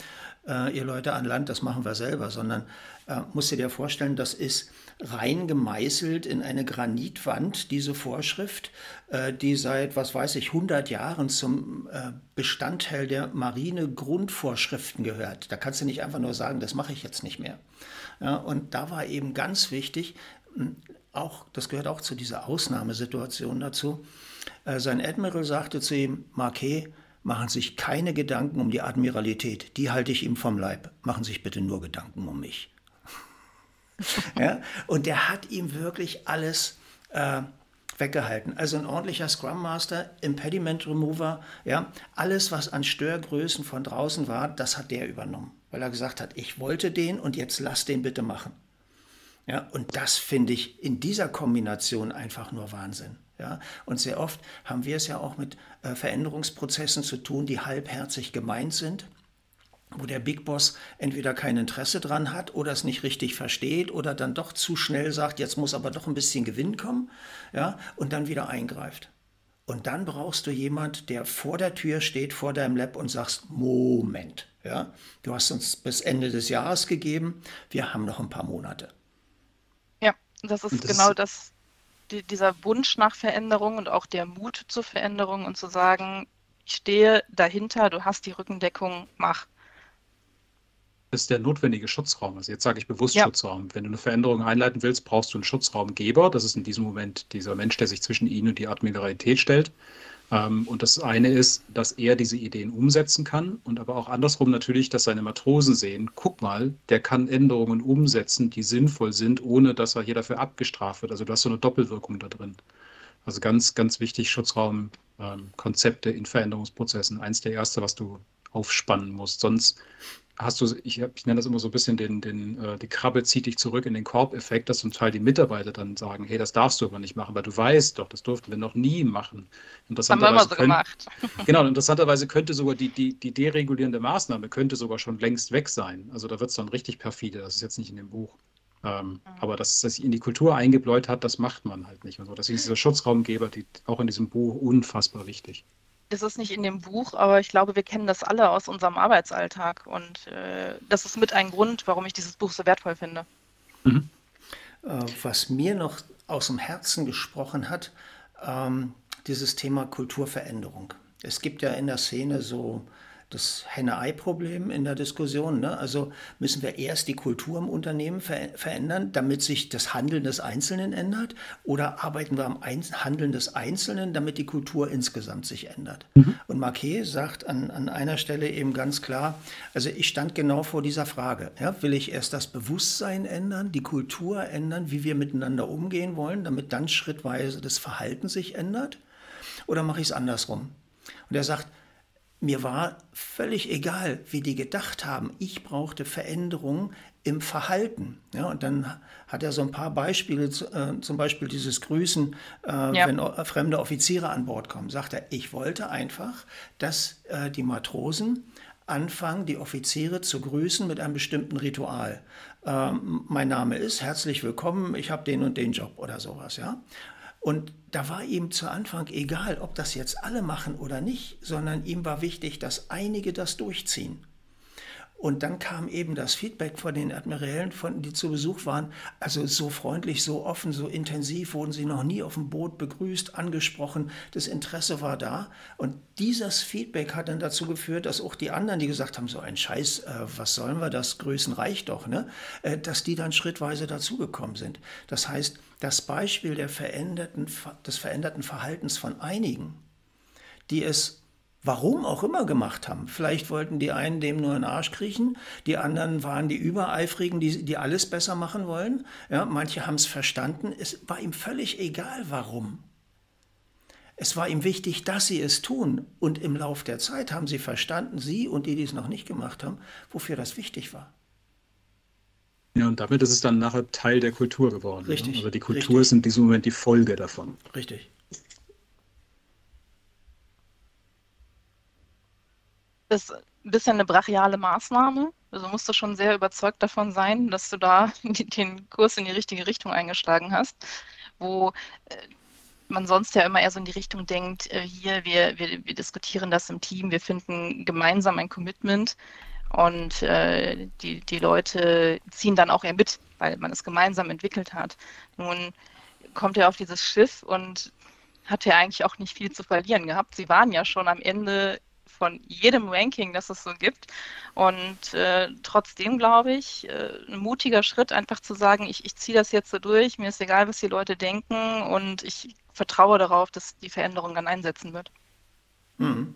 äh, ihr Leute an Land, das machen wir selber, sondern äh, musst du dir vorstellen, das ist rein gemeißelt in eine Granitwand, diese Vorschrift, äh, die seit, was weiß ich, 100 Jahren zum äh, Bestandteil der Marine-Grundvorschriften gehört. Da kannst du nicht einfach nur sagen, das mache ich jetzt nicht mehr. Ja, und da war eben ganz wichtig, auch, das gehört auch zu dieser Ausnahmesituation dazu. Äh, sein Admiral sagte zu ihm, Marquet, machen sich keine Gedanken um die Admiralität, die halte ich ihm vom Leib. Machen sich bitte nur Gedanken um mich. ja? Und der hat ihm wirklich alles äh, weggehalten. Also ein ordentlicher Scrum Master, Impediment Remover, ja, alles, was an Störgrößen von draußen war, das hat der übernommen, weil er gesagt hat, ich wollte den und jetzt lass den bitte machen. Ja, und das finde ich in dieser Kombination einfach nur Wahnsinn. Ja, und sehr oft haben wir es ja auch mit äh, Veränderungsprozessen zu tun, die halbherzig gemeint sind, wo der Big Boss entweder kein Interesse dran hat oder es nicht richtig versteht oder dann doch zu schnell sagt, jetzt muss aber doch ein bisschen Gewinn kommen, ja, und dann wieder eingreift. Und dann brauchst du jemand, der vor der Tür steht, vor deinem Lab und sagst, Moment, ja, du hast uns bis Ende des Jahres gegeben, wir haben noch ein paar Monate. Das ist das genau das, die, dieser Wunsch nach Veränderung und auch der Mut zur Veränderung und zu sagen, ich stehe dahinter, du hast die Rückendeckung, mach. Ist der notwendige Schutzraum. Also jetzt sage ich bewusst ja. Schutzraum. Wenn du eine Veränderung einleiten willst, brauchst du einen Schutzraumgeber. Das ist in diesem Moment dieser Mensch, der sich zwischen ihn und die Admiralität stellt. Ähm, und das eine ist, dass er diese Ideen umsetzen kann und aber auch andersrum natürlich, dass seine Matrosen sehen, guck mal, der kann Änderungen umsetzen, die sinnvoll sind, ohne dass er hier dafür abgestraft wird. Also du hast so eine Doppelwirkung da drin. Also ganz, ganz wichtig, Schutzraumkonzepte ähm, in Veränderungsprozessen. Eins der erste, was du aufspannen musst. Sonst hast du, ich, ich nenne das immer so ein bisschen den, den, äh, die Krabbe zieht dich zurück in den Korbeffekt, dass zum Teil die Mitarbeiter dann sagen, hey, das darfst du aber nicht machen, weil du weißt doch, das durften wir noch nie machen. Haben wir immer so können, gemacht. Genau, interessanterweise könnte sogar die, die, die deregulierende Maßnahme könnte sogar schon längst weg sein. Also da wird es dann richtig perfide, das ist jetzt nicht in dem Buch. Ähm, mhm. Aber dass das sich in die Kultur eingebläut hat, das macht man halt nicht. Und so. Deswegen ist dieser Schutzraumgeber die, auch in diesem Buch unfassbar wichtig das ist nicht in dem Buch, aber ich glaube, wir kennen das alle aus unserem Arbeitsalltag. Und äh, das ist mit ein Grund, warum ich dieses Buch so wertvoll finde. Mhm. Äh, was mir noch aus dem Herzen gesprochen hat, ähm, dieses Thema Kulturveränderung. Es gibt ja in der Szene so das Henne-Ei-Problem in der Diskussion. Ne? Also müssen wir erst die Kultur im Unternehmen ver verändern, damit sich das Handeln des Einzelnen ändert? Oder arbeiten wir am Ein Handeln des Einzelnen, damit die Kultur insgesamt sich ändert? Mhm. Und Marquet sagt an, an einer Stelle eben ganz klar, also ich stand genau vor dieser Frage. Ja? Will ich erst das Bewusstsein ändern, die Kultur ändern, wie wir miteinander umgehen wollen, damit dann schrittweise das Verhalten sich ändert? Oder mache ich es andersrum? Und er sagt, mir war völlig egal, wie die gedacht haben. Ich brauchte Veränderungen im Verhalten. Ja, und dann hat er so ein paar Beispiele, äh, zum Beispiel dieses Grüßen, äh, ja. wenn fremde Offiziere an Bord kommen. Sagt er, ich wollte einfach, dass äh, die Matrosen anfangen, die Offiziere zu grüßen mit einem bestimmten Ritual. Ähm, mein Name ist, herzlich willkommen, ich habe den und den Job oder sowas. Ja? Und da war ihm zu Anfang egal, ob das jetzt alle machen oder nicht, sondern ihm war wichtig, dass einige das durchziehen. Und dann kam eben das Feedback von den Admirälen, von, die zu Besuch waren. Also so freundlich, so offen, so intensiv wurden sie noch nie auf dem Boot begrüßt, angesprochen. Das Interesse war da. Und dieses Feedback hat dann dazu geführt, dass auch die anderen, die gesagt haben, so ein Scheiß, äh, was sollen wir, das Größen reicht doch, ne? Äh, dass die dann schrittweise dazugekommen sind. Das heißt, das Beispiel der veränderten, des veränderten Verhaltens von einigen, die es warum auch immer gemacht haben. Vielleicht wollten die einen dem nur in den Arsch kriechen, die anderen waren die Übereifrigen, die, die alles besser machen wollen. Ja, manche haben es verstanden. Es war ihm völlig egal, warum. Es war ihm wichtig, dass sie es tun. Und im Lauf der Zeit haben sie verstanden, sie und die, die es noch nicht gemacht haben, wofür das wichtig war. Ja, und damit ist es dann nachher Teil der Kultur geworden. Richtig. Ne? Also die Kultur richtig. ist in diesem Moment die Folge davon. Richtig. Ist ein bisschen eine brachiale Maßnahme. Also musst du schon sehr überzeugt davon sein, dass du da den Kurs in die richtige Richtung eingeschlagen hast, wo äh, man sonst ja immer eher so in die Richtung denkt, äh, hier, wir, wir, wir diskutieren das im Team, wir finden gemeinsam ein Commitment und äh, die, die Leute ziehen dann auch eher mit, weil man es gemeinsam entwickelt hat. Nun kommt er auf dieses Schiff und hat ja eigentlich auch nicht viel zu verlieren gehabt. Sie waren ja schon am Ende von jedem Ranking, das es so gibt. Und äh, trotzdem glaube ich, äh, ein mutiger Schritt, einfach zu sagen, ich, ich ziehe das jetzt so durch, mir ist egal, was die Leute denken und ich vertraue darauf, dass die Veränderung dann einsetzen wird. Mhm.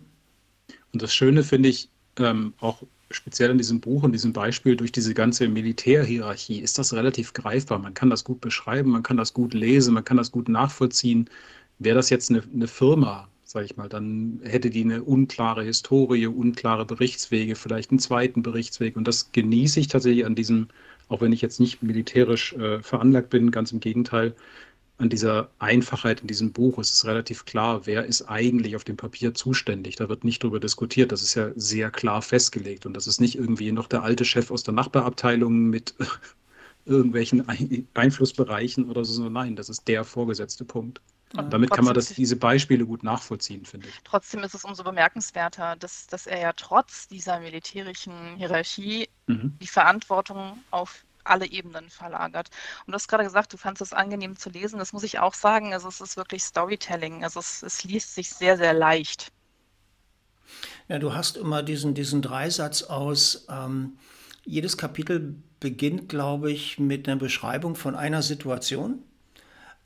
Und das Schöne finde ich ähm, auch speziell in diesem Buch und diesem Beispiel durch diese ganze Militärhierarchie ist das relativ greifbar. Man kann das gut beschreiben, man kann das gut lesen, man kann das gut nachvollziehen. Wäre das jetzt eine, eine Firma, sage ich mal, dann hätte die eine unklare Historie, unklare Berichtswege, vielleicht einen zweiten Berichtsweg. Und das genieße ich tatsächlich an diesem, auch wenn ich jetzt nicht militärisch äh, veranlagt bin, ganz im Gegenteil, an dieser Einfachheit in diesem Buch. Es ist relativ klar, wer ist eigentlich auf dem Papier zuständig. Da wird nicht darüber diskutiert. Das ist ja sehr klar festgelegt. Und das ist nicht irgendwie noch der alte Chef aus der Nachbarabteilung mit irgendwelchen Einflussbereichen oder so. Nein, das ist der vorgesetzte Punkt. Und damit kann man das, diese Beispiele gut nachvollziehen, finde ich. Trotzdem ist es umso bemerkenswerter, dass, dass er ja trotz dieser militärischen Hierarchie mhm. die Verantwortung auf alle Ebenen verlagert. Und du hast gerade gesagt, du fandest es angenehm zu lesen. Das muss ich auch sagen. Also es ist wirklich Storytelling. Also es, es liest sich sehr, sehr leicht. Ja, du hast immer diesen, diesen Dreisatz aus, ähm, jedes Kapitel beginnt, glaube ich, mit einer Beschreibung von einer Situation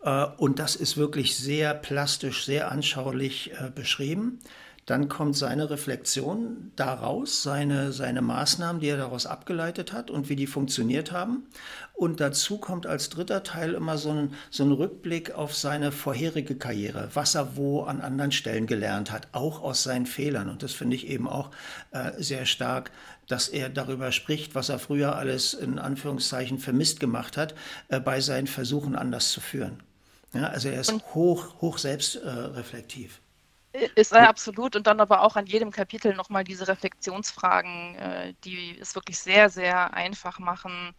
äh, und das ist wirklich sehr plastisch, sehr anschaulich äh, beschrieben. Dann kommt seine Reflexion daraus, seine, seine Maßnahmen, die er daraus abgeleitet hat und wie die funktioniert haben. Und dazu kommt als dritter Teil immer so ein, so ein Rückblick auf seine vorherige Karriere, was er wo an anderen Stellen gelernt hat, auch aus seinen Fehlern. Und das finde ich eben auch äh, sehr stark, dass er darüber spricht, was er früher alles in Anführungszeichen vermisst gemacht hat, äh, bei seinen Versuchen anders zu führen. Ja, also er ist hoch, hoch selbstreflektiv. Äh, ist er absolut und dann aber auch an jedem Kapitel nochmal diese Reflexionsfragen, äh, die es wirklich sehr, sehr einfach machen,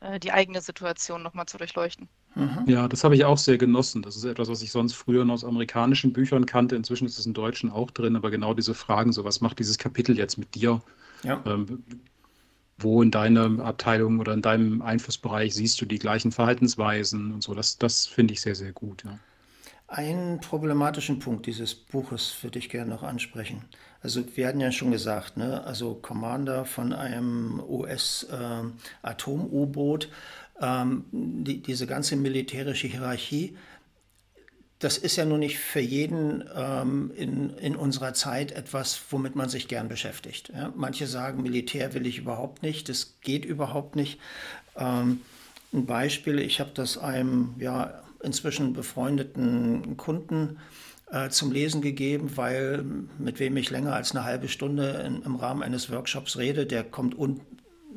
äh, die eigene Situation nochmal zu durchleuchten. Mhm. Ja, das habe ich auch sehr genossen. Das ist etwas, was ich sonst früher noch aus amerikanischen Büchern kannte. Inzwischen ist es in Deutschen auch drin, aber genau diese Fragen, so was macht dieses Kapitel jetzt mit dir? Ja. Ähm, wo in deiner Abteilung oder in deinem Einflussbereich siehst du die gleichen Verhaltensweisen und so. Das, das finde ich sehr, sehr gut. Ja. Einen problematischen Punkt dieses Buches würde ich gerne noch ansprechen. Also wir hatten ja schon gesagt, ne? also Commander von einem US-Atom-U-Boot, äh, ähm, die, diese ganze militärische Hierarchie das ist ja nun nicht für jeden ähm, in, in unserer Zeit etwas, womit man sich gern beschäftigt. Ja? Manche sagen, Militär will ich überhaupt nicht, das geht überhaupt nicht. Ähm, ein Beispiel, ich habe das einem ja, inzwischen befreundeten Kunden äh, zum Lesen gegeben, weil mit wem ich länger als eine halbe Stunde in, im Rahmen eines Workshops rede, der kommt un,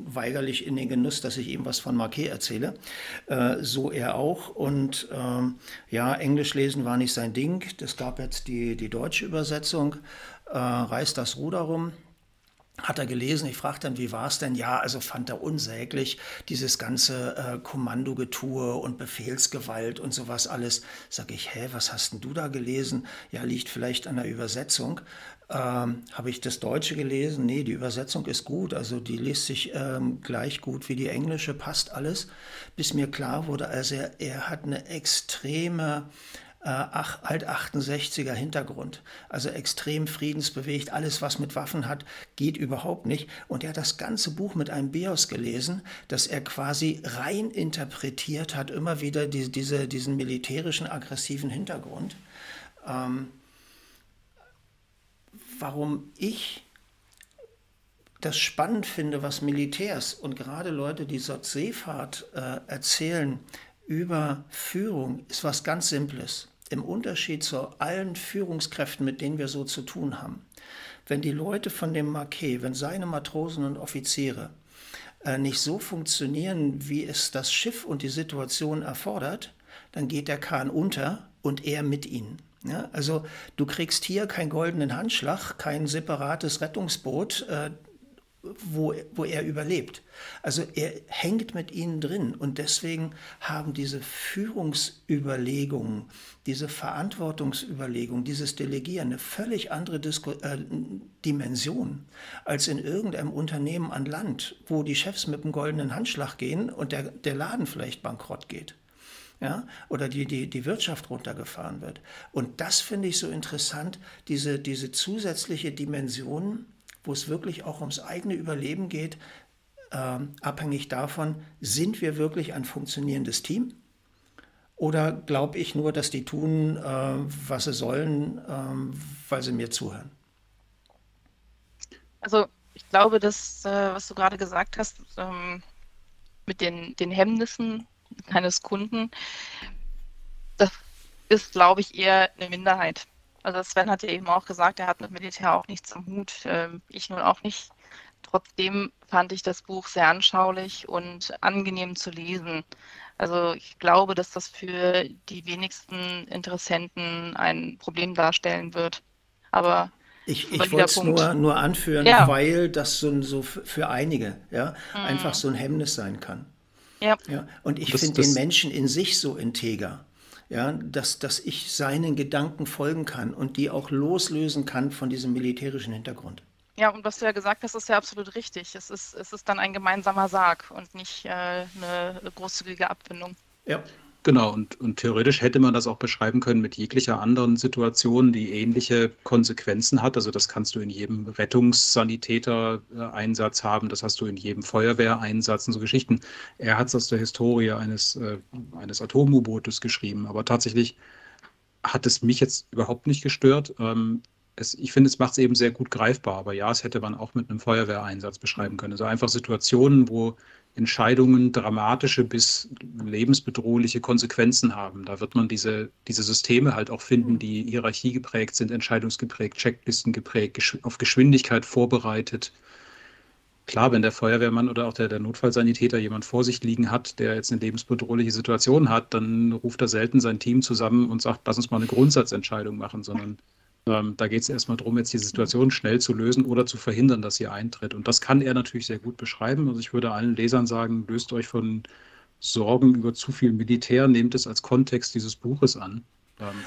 weigerlich in den Genuss, dass ich ihm was von Marquet erzähle. Äh, so er auch. Und ähm, ja, Englisch lesen war nicht sein Ding. Es gab jetzt die, die deutsche Übersetzung, äh, Reißt das Ruder rum. Hat er gelesen, ich fragte dann, wie war es denn? Ja, also fand er unsäglich, dieses ganze äh, Kommandogetue und Befehlsgewalt und sowas alles. Sag ich, hä, was hast denn du da gelesen? Ja, liegt vielleicht an der Übersetzung. Ähm, Habe ich das Deutsche gelesen? Nee, die Übersetzung ist gut. Also die liest sich ähm, gleich gut wie die englische, passt alles. Bis mir klar wurde, also er, er hat eine extreme äh, alt 68er Hintergrund. Also extrem friedensbewegt. Alles, was mit Waffen hat, geht überhaupt nicht. Und er hat das ganze Buch mit einem Bios gelesen, dass er quasi rein interpretiert hat, immer wieder die, diese, diesen militärischen, aggressiven Hintergrund. Ähm, warum ich das spannend finde, was Militärs und gerade Leute, die dort Seefahrt äh, erzählen über Führung, ist was ganz Simples. Im Unterschied zu allen Führungskräften, mit denen wir so zu tun haben. Wenn die Leute von dem Marquet, wenn seine Matrosen und Offiziere äh, nicht so funktionieren, wie es das Schiff und die Situation erfordert, dann geht der Kahn unter und er mit ihnen. Ja, also du kriegst hier keinen goldenen Handschlag, kein separates Rettungsboot, äh, wo, wo er überlebt. Also er hängt mit ihnen drin und deswegen haben diese Führungsüberlegungen, diese Verantwortungsüberlegungen, dieses Delegieren eine völlig andere Disku äh, Dimension als in irgendeinem Unternehmen an Land, wo die Chefs mit dem goldenen Handschlag gehen und der, der Laden vielleicht bankrott geht. Ja, oder die, die, die Wirtschaft runtergefahren wird. Und das finde ich so interessant, diese, diese zusätzliche Dimension, wo es wirklich auch ums eigene Überleben geht, äh, abhängig davon, sind wir wirklich ein funktionierendes Team? Oder glaube ich nur, dass die tun, äh, was sie sollen, äh, weil sie mir zuhören? Also ich glaube, dass, äh, was du gerade gesagt hast, ähm, mit den, den Hemmnissen eines Kunden, das ist, glaube ich, eher eine Minderheit. Also Sven hat ja eben auch gesagt, er hat mit Militär auch nichts am Hut, ähm, ich nun auch nicht. Trotzdem fand ich das Buch sehr anschaulich und angenehm zu lesen. Also ich glaube, dass das für die wenigsten Interessenten ein Problem darstellen wird. Aber ich, ich wollte es nur, nur anführen, ja. weil das so, so für einige ja, mhm. einfach so ein Hemmnis sein kann. Ja. ja und ich finde den Menschen in sich so integer ja, dass, dass ich seinen Gedanken folgen kann und die auch loslösen kann von diesem militärischen Hintergrund. Ja, und was du ja gesagt hast, ist ja absolut richtig. Es ist, es ist dann ein gemeinsamer Sarg und nicht äh, eine großzügige Abfindung. Ja. Genau, und, und theoretisch hätte man das auch beschreiben können mit jeglicher anderen Situation, die ähnliche Konsequenzen hat. Also das kannst du in jedem Rettungssanitäter-Einsatz haben, das hast du in jedem Feuerwehreinsatz und so Geschichten. Er hat es aus der Historie eines, äh, eines Atom-U-Bootes geschrieben, aber tatsächlich hat es mich jetzt überhaupt nicht gestört. Ähm, es, ich finde, es macht es eben sehr gut greifbar, aber ja, es hätte man auch mit einem Feuerwehreinsatz beschreiben können. Also einfach Situationen, wo Entscheidungen dramatische bis lebensbedrohliche Konsequenzen haben. Da wird man diese, diese Systeme halt auch finden, die Hierarchie geprägt sind, entscheidungsgeprägt, Checklisten geprägt, auf Geschwindigkeit vorbereitet. Klar, wenn der Feuerwehrmann oder auch der, der Notfallsanitäter jemand vor sich liegen hat, der jetzt eine lebensbedrohliche Situation hat, dann ruft er selten sein Team zusammen und sagt, lass uns mal eine Grundsatzentscheidung machen, sondern ähm, da geht es erstmal darum, jetzt die Situation schnell zu lösen oder zu verhindern, dass sie eintritt. Und das kann er natürlich sehr gut beschreiben. Also ich würde allen Lesern sagen, löst euch von Sorgen über zu viel Militär, nehmt es als Kontext dieses Buches an,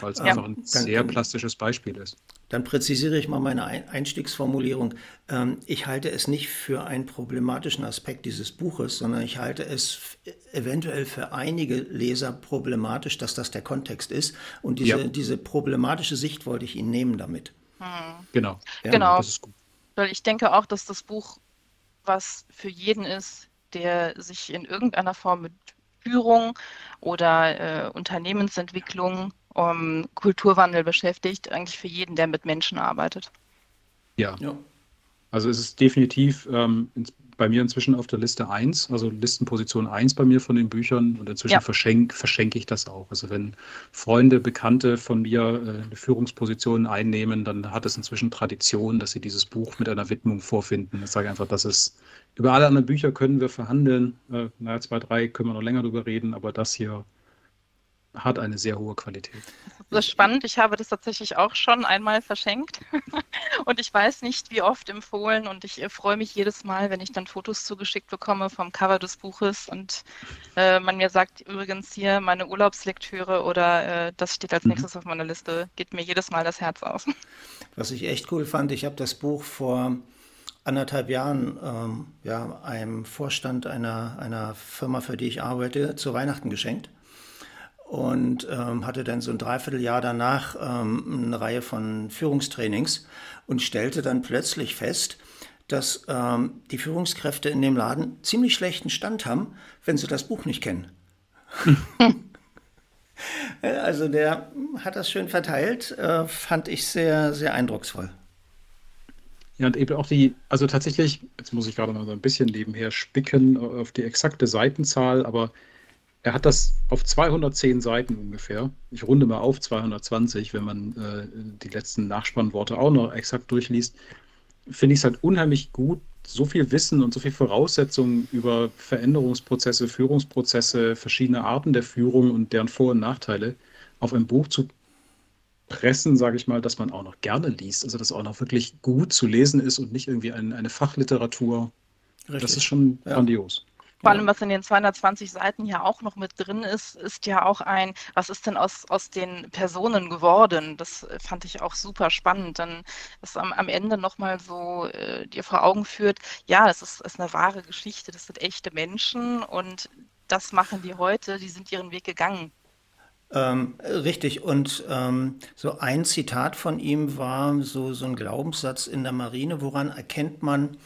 weil es ja, einfach ein sehr plastisches Beispiel ist. Dann präzisiere ich mal meine Einstiegsformulierung. Ähm, ich halte es nicht für einen problematischen Aspekt dieses Buches, sondern ich halte es eventuell für einige Leser problematisch, dass das der Kontext ist. Und diese, ja. diese problematische Sicht wollte ich Ihnen nehmen damit. Hm. Genau. Ja, genau. Weil ich denke auch, dass das Buch was für jeden ist, der sich in irgendeiner Form mit Führung oder äh, Unternehmensentwicklung um Kulturwandel beschäftigt, eigentlich für jeden, der mit Menschen arbeitet. Ja. ja. Also es ist definitiv ähm, bei mir inzwischen auf der Liste 1, also Listenposition 1 bei mir von den Büchern und inzwischen ja. verschenke verschenk ich das auch. Also wenn Freunde, Bekannte von mir äh, eine Führungsposition einnehmen, dann hat es inzwischen Tradition, dass sie dieses Buch mit einer Widmung vorfinden. Ich sage einfach, das ist, über alle anderen Bücher können wir verhandeln. Äh, naja, zwei, drei können wir noch länger drüber reden, aber das hier hat eine sehr hohe Qualität. Das ist spannend. Ich habe das tatsächlich auch schon einmal verschenkt und ich weiß nicht, wie oft empfohlen und ich äh, freue mich jedes Mal, wenn ich dann Fotos zugeschickt bekomme vom Cover des Buches und äh, man mir sagt, übrigens hier meine Urlaubslektüre oder äh, das steht als mhm. nächstes auf meiner Liste, geht mir jedes Mal das Herz auf. Was ich echt cool fand, ich habe das Buch vor anderthalb Jahren ähm, ja, einem Vorstand einer, einer Firma, für die ich arbeite, zu Weihnachten geschenkt und ähm, hatte dann so ein Dreivierteljahr danach ähm, eine Reihe von Führungstrainings und stellte dann plötzlich fest, dass ähm, die Führungskräfte in dem Laden ziemlich schlechten Stand haben, wenn sie das Buch nicht kennen. also der hat das schön verteilt, äh, fand ich sehr, sehr eindrucksvoll. Ja, und eben auch die, also tatsächlich, jetzt muss ich gerade mal so ein bisschen nebenher spicken auf die exakte Seitenzahl, aber er hat das auf 210 Seiten ungefähr. Ich runde mal auf 220, wenn man äh, die letzten Nachspannworte auch noch exakt durchliest. Finde ich es halt unheimlich gut, so viel Wissen und so viel Voraussetzungen über Veränderungsprozesse, Führungsprozesse, verschiedene Arten der Führung und deren Vor- und Nachteile auf ein Buch zu pressen, sage ich mal, dass man auch noch gerne liest. Also dass auch noch wirklich gut zu lesen ist und nicht irgendwie ein, eine Fachliteratur. Richtig. Das ist schon ja. grandios. Vor allem, was in den 220 Seiten ja auch noch mit drin ist, ist ja auch ein, was ist denn aus, aus den Personen geworden? Das fand ich auch super spannend, dann das am, am Ende nochmal so äh, dir vor Augen führt, ja, das ist, ist eine wahre Geschichte, das sind echte Menschen und das machen die heute, die sind ihren Weg gegangen. Ähm, richtig, und ähm, so ein Zitat von ihm war so, so ein Glaubenssatz in der Marine, woran erkennt man,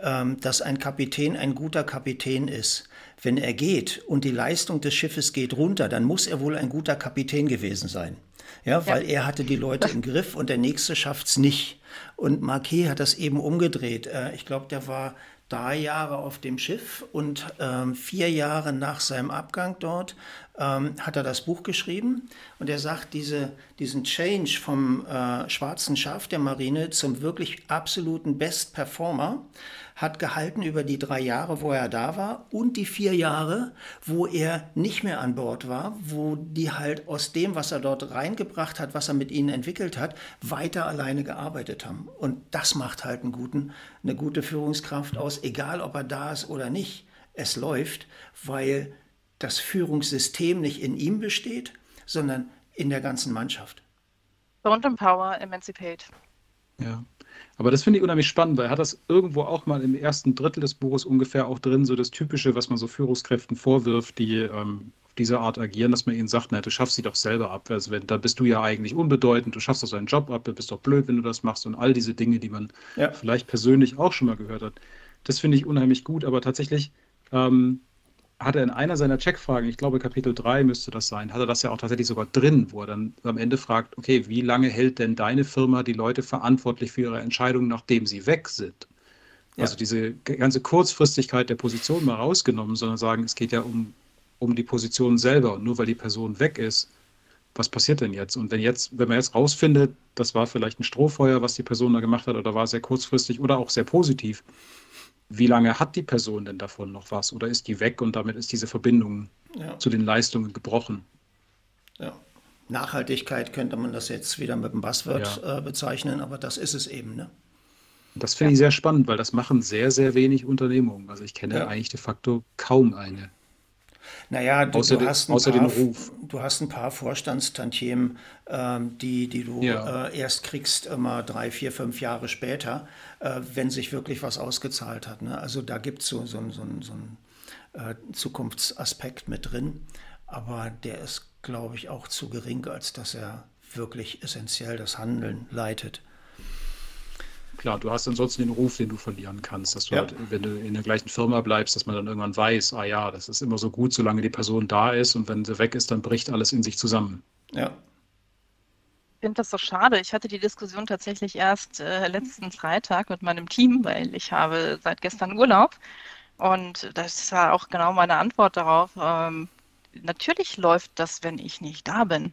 dass ein Kapitän ein guter Kapitän ist. Wenn er geht und die Leistung des Schiffes geht runter, dann muss er wohl ein guter Kapitän gewesen sein. Ja, weil ja. er hatte die Leute im Griff und der nächste schafft es nicht. Und Marquet hat das eben umgedreht. Äh, ich glaube, der war drei Jahre auf dem Schiff und ähm, vier Jahre nach seinem Abgang dort ähm, hat er das Buch geschrieben. Und er sagt, diese, diesen Change vom äh, schwarzen Schaf der Marine zum wirklich absoluten Best Performer hat gehalten über die drei Jahre, wo er da war und die vier Jahre, wo er nicht mehr an Bord war, wo die halt aus dem, was er dort reingebracht hat, was er mit ihnen entwickelt hat, weiter alleine gearbeitet haben. Und das macht halt einen guten, eine gute Führungskraft aus, egal ob er da ist oder nicht. Es läuft, weil das Führungssystem nicht in ihm besteht, sondern in der ganzen Mannschaft. Don't empower, emancipate. Ja. Aber das finde ich unheimlich spannend, weil er hat das irgendwo auch mal im ersten Drittel des Buches ungefähr auch drin, so das Typische, was man so Führungskräften vorwirft, die ähm, auf diese Art agieren, dass man ihnen sagt, na, du schaffst sie doch selber ab. Also wenn, da bist du ja eigentlich unbedeutend, du schaffst doch deinen Job ab, du bist doch blöd, wenn du das machst und all diese Dinge, die man ja. vielleicht persönlich auch schon mal gehört hat. Das finde ich unheimlich gut, aber tatsächlich ähm, hat er in einer seiner Checkfragen, ich glaube Kapitel 3 müsste das sein, hat er das ja auch tatsächlich sogar drin, wo er dann am Ende fragt, okay, wie lange hält denn deine Firma die Leute verantwortlich für ihre Entscheidungen, nachdem sie weg sind? Ja. Also diese ganze Kurzfristigkeit der Position mal rausgenommen, sondern sagen, es geht ja um, um die Position selber und nur weil die Person weg ist, was passiert denn jetzt? Und wenn jetzt, wenn man jetzt rausfindet, das war vielleicht ein Strohfeuer, was die Person da gemacht hat, oder war sehr kurzfristig oder auch sehr positiv, wie lange hat die Person denn davon noch was? Oder ist die weg und damit ist diese Verbindung ja. zu den Leistungen gebrochen? Ja. Nachhaltigkeit könnte man das jetzt wieder mit dem Buzzword ja. äh, bezeichnen, aber das ist es eben. Ne? Das finde ich sehr spannend, weil das machen sehr, sehr wenig Unternehmungen. Also ich kenne eigentlich de facto kaum eine. Naja, du, außer, du, hast, ein paar, du hast ein paar Vorstandstantiemen, ähm, die, die du ja. äh, erst kriegst, immer drei, vier, fünf Jahre später, äh, wenn sich wirklich was ausgezahlt hat. Ne? Also da gibt so, so, so, so einen äh, Zukunftsaspekt mit drin, aber der ist, glaube ich, auch zu gering, als dass er wirklich essentiell das Handeln leitet. Klar, du hast ansonsten den Ruf, den du verlieren kannst, dass du ja. halt, wenn du in der gleichen Firma bleibst, dass man dann irgendwann weiß, ah ja, das ist immer so gut, solange die Person da ist und wenn sie weg ist, dann bricht alles in sich zusammen. Ja. Ich finde das so schade. Ich hatte die Diskussion tatsächlich erst äh, letzten Freitag mit meinem Team, weil ich habe seit gestern Urlaub. Und das war auch genau meine Antwort darauf. Ähm, natürlich läuft das, wenn ich nicht da bin.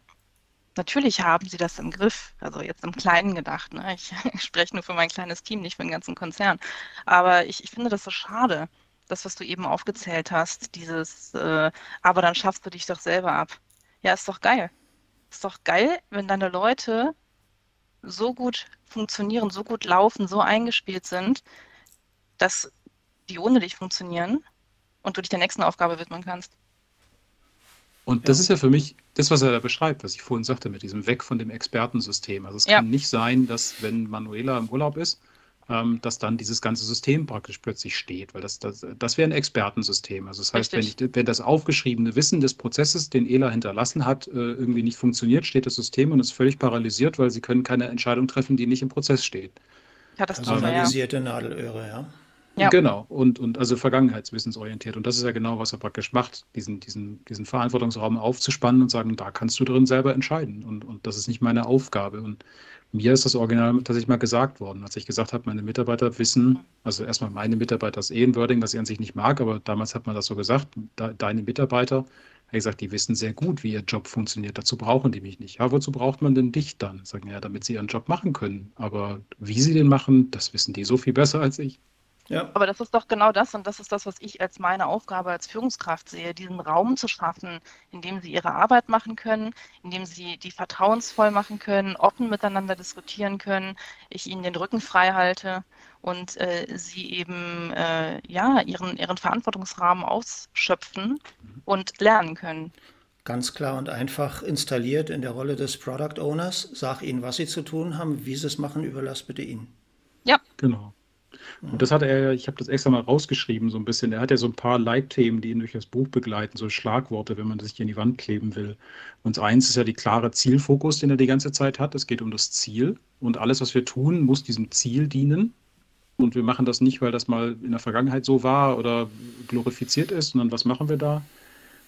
Natürlich haben sie das im Griff, also jetzt im Kleinen gedacht. Ne? Ich, spreche nur für mein kleines Team, nicht für den ganzen Konzern. Aber ich, ich finde das so schade, das, was du eben aufgezählt hast, dieses, äh, aber dann schaffst du dich doch selber ab. Ja, ist doch geil. Ist doch geil, wenn deine Leute so gut funktionieren, so gut laufen, so eingespielt sind, dass die ohne dich funktionieren und du dich der nächsten Aufgabe widmen kannst. Und das ist ja für mich das, was er da beschreibt, was ich vorhin sagte, mit diesem Weg von dem Expertensystem. Also es ja. kann nicht sein, dass wenn Manuela im Urlaub ist, ähm, dass dann dieses ganze System praktisch plötzlich steht, weil das, das, das wäre ein Expertensystem. Also das heißt, wenn, ich, wenn, das aufgeschriebene Wissen des Prozesses, den ELA hinterlassen hat, äh, irgendwie nicht funktioniert, steht das System und ist völlig paralysiert, weil sie können keine Entscheidung treffen, die nicht im Prozess steht. Ja, das Personalisierte Nadelöhre, ja. Ja. Genau, und, und also vergangenheitswissensorientiert. Und das ist ja genau, was er praktisch macht, diesen, diesen, diesen Verantwortungsraum aufzuspannen und sagen, da kannst du drin selber entscheiden. Und, und das ist nicht meine Aufgabe. Und mir ist das Original tatsächlich mal gesagt worden, als ich gesagt habe, meine Mitarbeiter wissen, also erstmal meine Mitarbeiter ist eh ein was ich an sich nicht mag, aber damals hat man das so gesagt, deine Mitarbeiter, ich gesagt, die wissen sehr gut, wie ihr Job funktioniert. Dazu brauchen die mich nicht. Ja, wozu braucht man denn dich dann? Sagen ja, damit sie ihren Job machen können. Aber wie sie den machen, das wissen die so viel besser als ich. Ja. Aber das ist doch genau das und das ist das, was ich als meine Aufgabe als Führungskraft sehe, diesen Raum zu schaffen, in dem sie ihre Arbeit machen können, in dem sie die vertrauensvoll machen können, offen miteinander diskutieren können, ich ihnen den Rücken frei halte und äh, sie eben äh, ja ihren, ihren Verantwortungsrahmen ausschöpfen und lernen können. Ganz klar und einfach installiert in der Rolle des Product Owners. Sag ihnen, was sie zu tun haben, wie sie es machen, überlass bitte ihnen. Ja. Genau. Und das hat er, ich habe das extra mal rausgeschrieben, so ein bisschen. Er hat ja so ein paar Leitthemen, die ihn durch das Buch begleiten, so Schlagworte, wenn man sich in die Wand kleben will. Und eins ist ja die klare Zielfokus, den er die ganze Zeit hat. Es geht um das Ziel. Und alles, was wir tun, muss diesem Ziel dienen. Und wir machen das nicht, weil das mal in der Vergangenheit so war oder glorifiziert ist, sondern was machen wir da?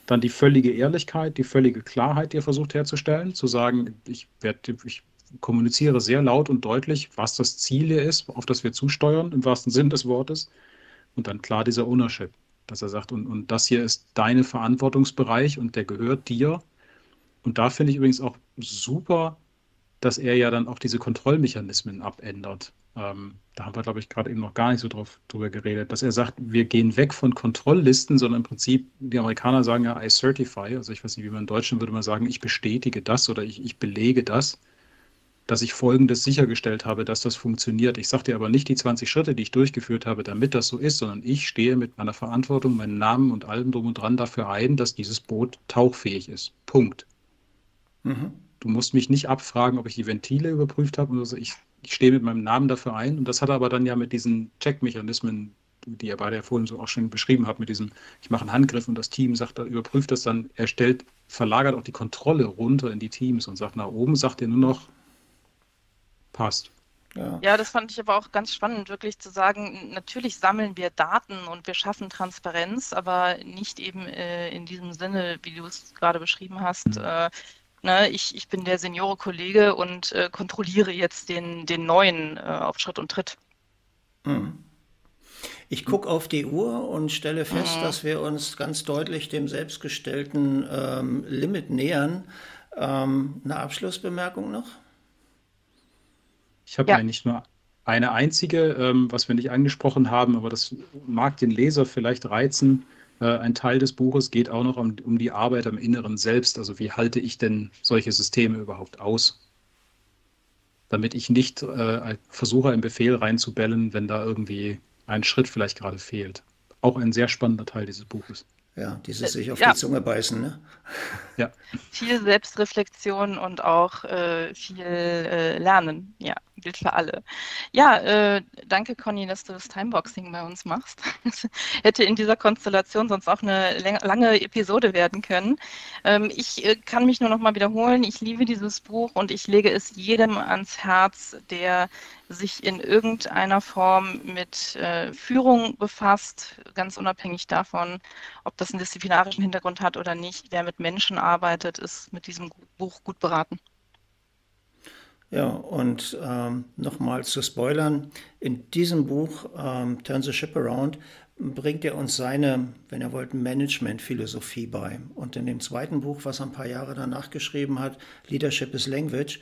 Dann die völlige Ehrlichkeit, die völlige Klarheit, die er versucht herzustellen, zu sagen, ich, werde, ich kommuniziere sehr laut und deutlich, was das Ziel hier ist, auf das wir zusteuern, im wahrsten Sinn des Wortes. Und dann klar dieser Ownership, dass er sagt, und, und das hier ist dein Verantwortungsbereich und der gehört dir. Und da finde ich übrigens auch super, dass er ja dann auch diese Kontrollmechanismen abändert. Ähm, da haben wir, glaube ich, gerade eben noch gar nicht so drauf, drüber geredet, dass er sagt, wir gehen weg von Kontrolllisten, sondern im Prinzip, die Amerikaner sagen ja, I certify, also ich weiß nicht, wie man in Deutschland würde man sagen, ich bestätige das oder ich, ich belege das dass ich Folgendes sichergestellt habe, dass das funktioniert. Ich sage dir aber nicht die 20 Schritte, die ich durchgeführt habe, damit das so ist, sondern ich stehe mit meiner Verantwortung, meinem Namen und allem drum und dran dafür ein, dass dieses Boot tauchfähig ist. Punkt. Mhm. Du musst mich nicht abfragen, ob ich die Ventile überprüft habe oder so. Ich, ich stehe mit meinem Namen dafür ein. Und das hat er aber dann ja mit diesen Checkmechanismen, die ihr beide ja vorhin so auch schon beschrieben habt, mit diesem, ich mache einen Handgriff und das Team sagt, überprüft das dann, er stellt, verlagert auch die Kontrolle runter in die Teams und sagt, nach oben sagt er nur noch, passt. Ja. ja, das fand ich aber auch ganz spannend, wirklich zu sagen, natürlich sammeln wir Daten und wir schaffen Transparenz, aber nicht eben äh, in diesem Sinne, wie du es gerade beschrieben hast. Mhm. Äh, ne, ich, ich bin der Seniore-Kollege und äh, kontrolliere jetzt den, den neuen äh, auf Schritt und Tritt. Mhm. Ich gucke auf die Uhr und stelle fest, mhm. dass wir uns ganz deutlich dem selbstgestellten ähm, Limit nähern. Ähm, eine Abschlussbemerkung noch? Ich habe ja. eigentlich nur eine einzige, ähm, was wir nicht angesprochen haben, aber das mag den Leser vielleicht reizen. Äh, ein Teil des Buches geht auch noch um, um, die Arbeit am Inneren selbst. Also wie halte ich denn solche Systeme überhaupt aus? Damit ich nicht äh, versuche, einen Befehl reinzubellen, wenn da irgendwie ein Schritt vielleicht gerade fehlt. Auch ein sehr spannender Teil dieses Buches. Ja, dieses sich auf ja. die Zunge beißen. Ne? Ja. Viel Selbstreflexion und auch äh, viel äh, Lernen. Ja, gilt für alle. Ja, äh, danke Conny, dass du das Timeboxing bei uns machst. hätte in dieser Konstellation sonst auch eine lange Episode werden können. Ähm, ich äh, kann mich nur noch mal wiederholen. Ich liebe dieses Buch und ich lege es jedem ans Herz, der sich in irgendeiner Form mit äh, Führung befasst, ganz unabhängig davon, ob das einen disziplinarischen Hintergrund hat oder nicht. Wer mit Menschen arbeitet, ist mit diesem Buch gut beraten. Ja, und ähm, nochmal zu spoilern, in diesem Buch ähm, Turn the Ship Around bringt er uns seine, wenn er wollt, Management-Philosophie bei. Und in dem zweiten Buch, was er ein paar Jahre danach geschrieben hat, Leadership is Language,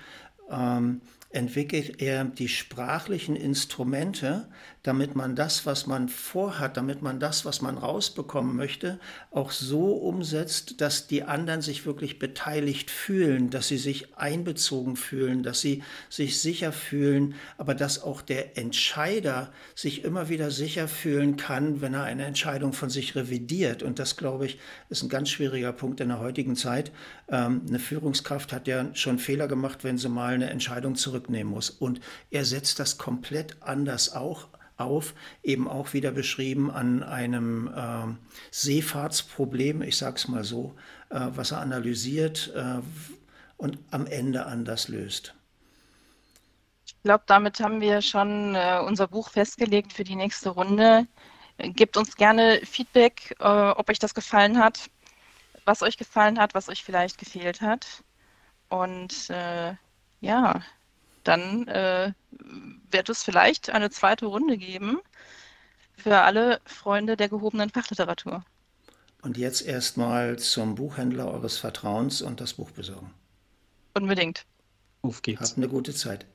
ähm, entwickelt er die sprachlichen Instrumente, damit man das, was man vorhat, damit man das, was man rausbekommen möchte, auch so umsetzt, dass die anderen sich wirklich beteiligt fühlen, dass sie sich einbezogen fühlen, dass sie sich sicher fühlen, aber dass auch der Entscheider sich immer wieder sicher fühlen kann, wenn er eine Entscheidung von sich revidiert. Und das, glaube ich, ist ein ganz schwieriger Punkt in der heutigen Zeit. Ähm, eine Führungskraft hat ja schon Fehler gemacht, wenn sie mal eine Entscheidung zurücknehmen muss. Und er setzt das komplett anders auch auf, eben auch wieder beschrieben an einem äh, Seefahrtsproblem, ich sage es mal so, äh, was er analysiert äh, und am Ende anders löst. Ich glaube, damit haben wir schon äh, unser Buch festgelegt für die nächste Runde. Gebt uns gerne Feedback, äh, ob euch das gefallen hat, was euch gefallen hat, was euch vielleicht gefehlt hat. Und äh, ja, dann äh, wird es vielleicht eine zweite Runde geben für alle Freunde der gehobenen Fachliteratur. Und jetzt erstmal zum Buchhändler eures Vertrauens und das Buch besorgen. Unbedingt. Auf geht's. Habt eine gute Zeit.